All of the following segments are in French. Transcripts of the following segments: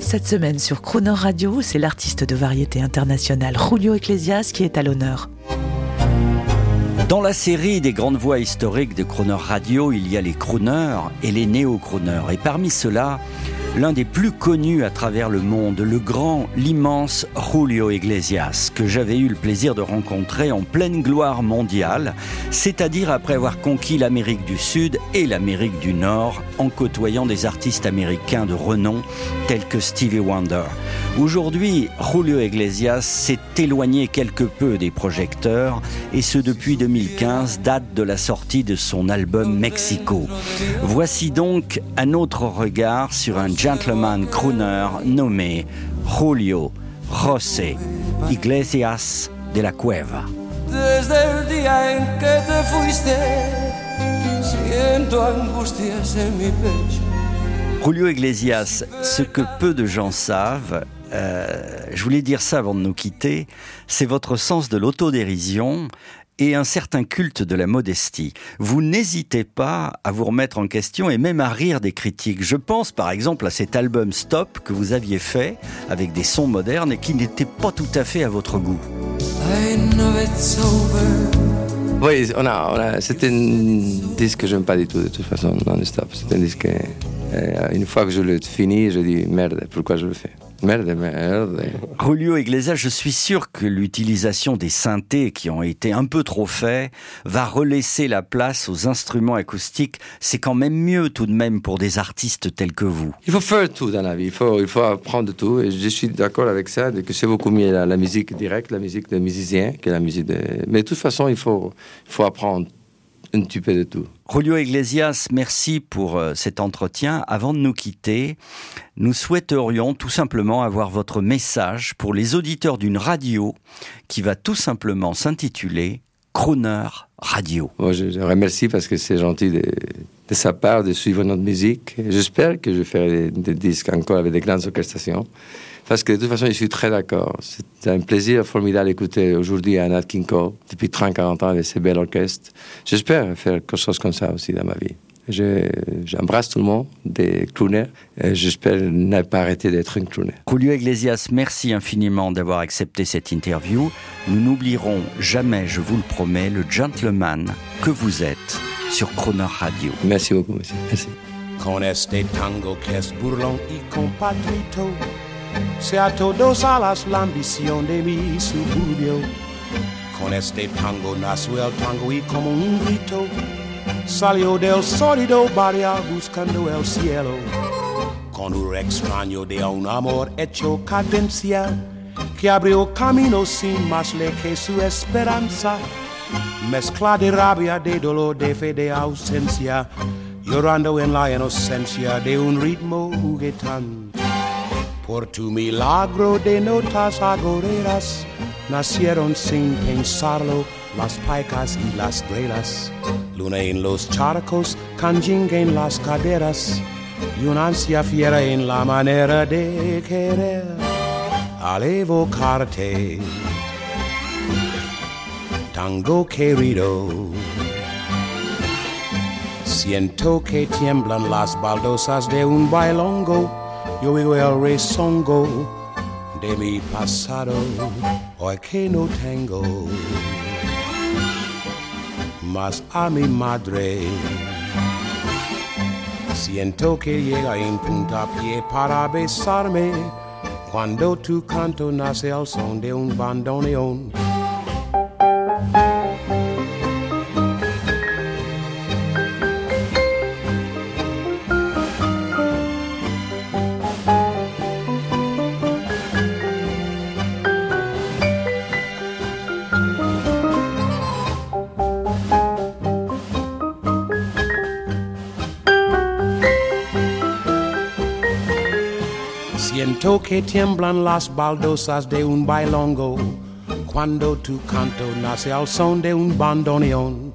Cette semaine sur Crooner Radio, c'est l'artiste de variété internationale Julio Iglesias qui est à l'honneur. Dans la série des grandes voix historiques de Crooner Radio, il y a les crooners et les néo-crooners. Et parmi ceux-là, l'un des plus connus à travers le monde, le grand, l'immense Julio Iglesias, que j'avais eu le plaisir de rencontrer en pleine gloire mondiale, c'est-à-dire après avoir conquis l'Amérique du Sud et l'Amérique du Nord, en côtoyant des artistes américains de renom tels que Stevie Wonder. Aujourd'hui, Julio Iglesias s'est éloigné quelque peu des projecteurs, et ce depuis 2015, date de la sortie de son album Mexico. Voici donc un autre regard sur un gentleman crooner nommé Julio José Iglesias de la Cueva. Desde el te. Julio Iglesias, ce que peu de gens savent, euh, je voulais dire ça avant de nous quitter, c'est votre sens de l'autodérision et un certain culte de la modestie. Vous n'hésitez pas à vous remettre en question et même à rire des critiques. Je pense par exemple à cet album Stop que vous aviez fait avec des sons modernes et qui n'était pas tout à fait à votre goût. Oui, on a, c'était un disque que j'aime pas du tout, de toute façon, non-stop. C'est un disque. euh, une fois que je le finis, je dis merde, pourquoi je le fais? Merde, merde. Julio Iglesias, je suis sûr que l'utilisation des synthés qui ont été un peu trop faits va relaisser la place aux instruments acoustiques. C'est quand même mieux tout de même pour des artistes tels que vous. Il faut faire tout dans la vie, il faut, il faut apprendre tout. Et je suis d'accord avec ça, que c'est beaucoup mieux la, la musique directe, la musique de musicien, que la musique de. Mais de toute façon, il faut, il faut apprendre un. Julio Iglesias, merci pour euh, cet entretien. Avant de nous quitter, nous souhaiterions tout simplement avoir votre message pour les auditeurs d'une radio qui va tout simplement s'intituler Crooner Radio. Moi, je, je remercie parce que c'est gentil de, sa part de suivre notre musique. J'espère que je ferai des, des disques encore avec des grandes orchestrations. Parce que de toute façon, je suis très d'accord. C'est un plaisir formidable d'écouter aujourd'hui King Cole, depuis 30-40 ans, avec ses belles orchestres. J'espère faire quelque chose comme ça aussi dans ma vie. Je- J'embrasse tout le monde, des crooners. et J'espère ne pas arrêter d'être un crooner. Julio Iglesias, merci infiniment d'avoir accepté cette interview. Nous n'oublierons jamais, je vous le promets, le gentleman que vous êtes sur Crooner Radio. Merci beaucoup, monsieur. Merci. Con este tango que es burlón y compatrito, sea todos alas la ambición de mi suburbio. Con este tango nació el tango y como un grito, salió del sólido barrio buscando el cielo. Con un extraño de un amor hecho cadencia, que abrió camino sin más ley que su esperanza. Mezcla de rabia, de dolor, de fe, de ausencia, llorando en la inocencia de un ritmo juguetón. Por tu milagro de notas agoreras, nacieron sin pensarlo las paicas y las grelas. Luna en los charcos, canjinga en las caderas, y una ansia fiera en la manera de querer. Al evocarte, tango querido. Siento que tiemblan las baldosas de un bailongo. Yo oigo el rezongo de mi pasado, hoy que no tengo más a mi madre. Siento que llega en puntapié para besarme. Cuando tu canto nace el son de un bandoneón. Siento que tiemblan las baldosas de un bailongo Cuando tu canto nace al son de un bandoneon.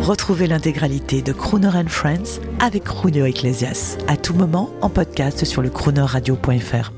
Retrouvez l'intégralité de Crooner and Friends avec Julio Iglesias à tout moment en podcast sur le croonerradio.fr.